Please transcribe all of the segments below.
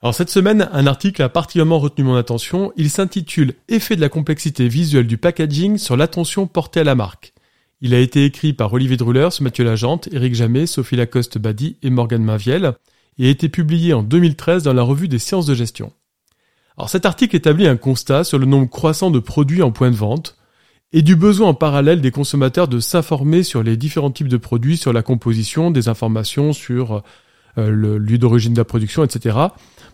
alors cette semaine, un article a particulièrement retenu mon attention. Il s'intitule Effet de la complexité visuelle du packaging sur l'attention portée à la marque. Il a été écrit par Olivier Drulers, Mathieu Lagente, Éric Jamet, Sophie Lacoste-Badi et Morgane Maviel et a été publié en 2013 dans la revue des sciences de gestion. Alors cet article établit un constat sur le nombre croissant de produits en point de vente et du besoin en parallèle des consommateurs de s'informer sur les différents types de produits, sur la composition, des informations sur le lieu d'origine de la production, etc.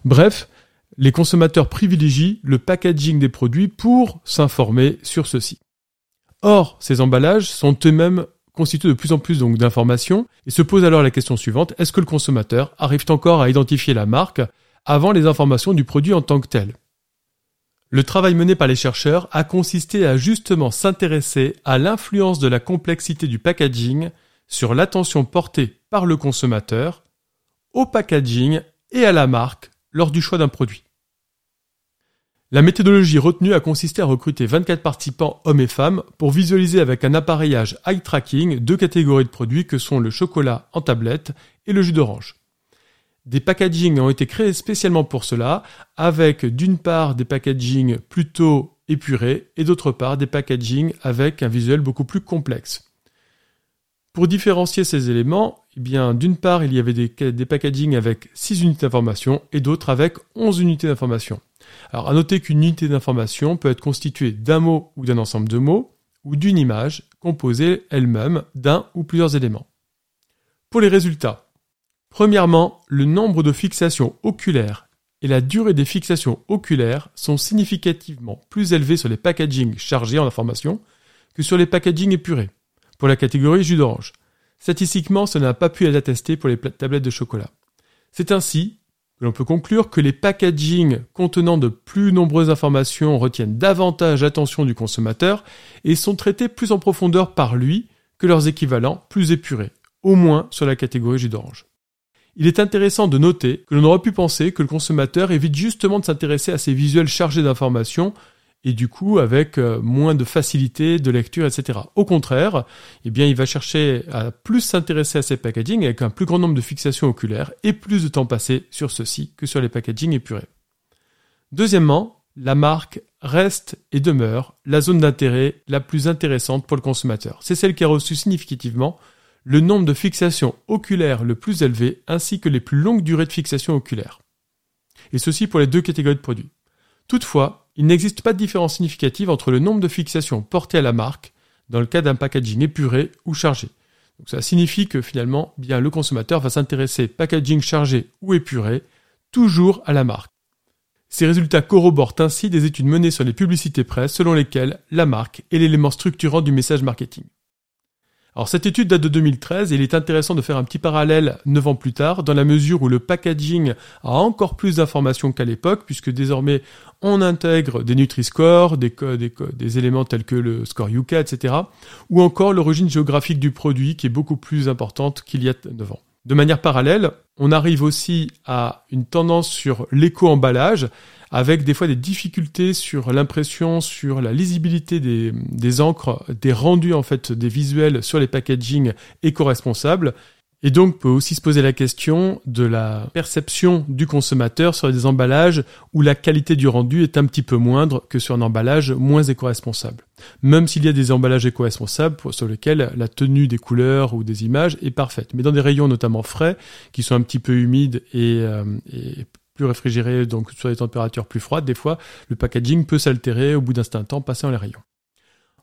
Bref, les consommateurs privilégient le packaging des produits pour s'informer sur ceci. Or, ces emballages sont eux-mêmes constitués de plus en plus d'informations et se pose alors la question suivante est-ce que le consommateur arrive encore à identifier la marque avant les informations du produit en tant que tel? Le travail mené par les chercheurs a consisté à justement s'intéresser à l'influence de la complexité du packaging sur l'attention portée par le consommateur au packaging et à la marque lors du choix d'un produit. La méthodologie retenue a consisté à recruter 24 participants hommes et femmes pour visualiser avec un appareillage eye tracking deux catégories de produits que sont le chocolat en tablette et le jus d'orange. Des packagings ont été créés spécialement pour cela, avec d'une part des packagings plutôt épurés et d'autre part des packagings avec un visuel beaucoup plus complexe. Pour différencier ces éléments, eh bien, d'une part, il y avait des, packagings avec 6 unités d'information et d'autres avec 11 unités d'information. Alors, à noter qu'une unité d'information peut être constituée d'un mot ou d'un ensemble de mots, ou d'une image composée elle-même d'un ou plusieurs éléments. Pour les résultats, premièrement, le nombre de fixations oculaires et la durée des fixations oculaires sont significativement plus élevés sur les packagings chargés en information que sur les packagings épurés, pour la catégorie jus d'orange. Statistiquement, cela n'a pas pu être attesté pour les tablettes de chocolat. C'est ainsi l'on peut conclure que les packagings contenant de plus nombreuses informations retiennent davantage l'attention du consommateur et sont traités plus en profondeur par lui que leurs équivalents plus épurés, au moins sur la catégorie jus d'orange. Il est intéressant de noter que l'on aurait pu penser que le consommateur évite justement de s'intéresser à ces visuels chargés d'informations et du coup avec euh, moins de facilité de lecture, etc. Au contraire, eh bien, il va chercher à plus s'intéresser à ces packaging avec un plus grand nombre de fixations oculaires et plus de temps passé sur ceux-ci que sur les packaging épurés. Deuxièmement, la marque reste et demeure la zone d'intérêt la plus intéressante pour le consommateur. C'est celle qui a reçu significativement le nombre de fixations oculaires le plus élevé ainsi que les plus longues durées de fixation oculaire. Et ceci pour les deux catégories de produits. Toutefois, il n'existe pas de différence significative entre le nombre de fixations portées à la marque dans le cas d'un packaging épuré ou chargé. Donc ça signifie que finalement, bien le consommateur va s'intéresser packaging chargé ou épuré toujours à la marque. Ces résultats corroborent ainsi des études menées sur les publicités presse selon lesquelles la marque est l'élément structurant du message marketing. Alors cette étude date de 2013 et il est intéressant de faire un petit parallèle 9 ans plus tard dans la mesure où le packaging a encore plus d'informations qu'à l'époque puisque désormais on intègre des Nutri-Score, des, éléments tels que le score Yuka, etc. ou encore l'origine géographique du produit qui est beaucoup plus importante qu'il y a 9 ans. De manière parallèle, on arrive aussi à une tendance sur l'éco-emballage avec des fois des difficultés sur l'impression, sur la lisibilité des, encres, des rendus en fait des visuels sur les packaging éco-responsables. Et donc peut aussi se poser la question de la perception du consommateur sur des emballages où la qualité du rendu est un petit peu moindre que sur un emballage moins éco-responsable. Même s'il y a des emballages éco-responsables sur lesquels la tenue des couleurs ou des images est parfaite. Mais dans des rayons notamment frais, qui sont un petit peu humides et, euh, et plus réfrigéré, donc sur des températures plus froides, des fois, le packaging peut s'altérer au bout d'un certain temps passé dans les rayons.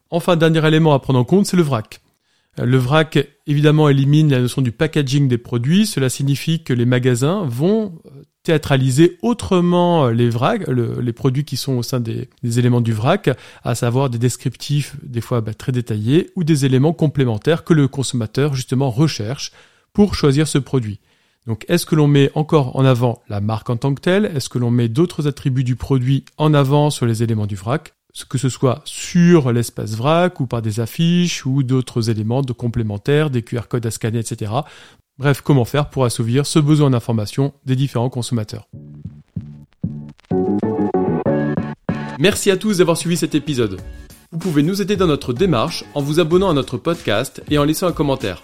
Enfin, dernier élément à prendre en compte, c'est le vrac. Le vrac, évidemment, élimine la notion du packaging des produits. Cela signifie que les magasins vont théâtraliser autrement les vracs, les produits qui sont au sein des, éléments du vrac, à savoir des descriptifs des fois bah, très détaillés ou des éléments complémentaires que le consommateur justement recherche pour choisir ce produit. Donc est-ce que l'on met encore en avant la marque en tant que telle? Est-ce que l'on met d'autres attributs du produit en avant sur les éléments du vrac? Que ce soit sur l'espace vrac ou par des affiches ou d'autres éléments de complémentaires, des QR codes à scanner, etc. Bref, comment faire pour assouvir ce besoin d'information des différents consommateurs? Merci à tous d'avoir suivi cet épisode. Vous pouvez nous aider dans notre démarche en vous abonnant à notre podcast et en laissant un commentaire.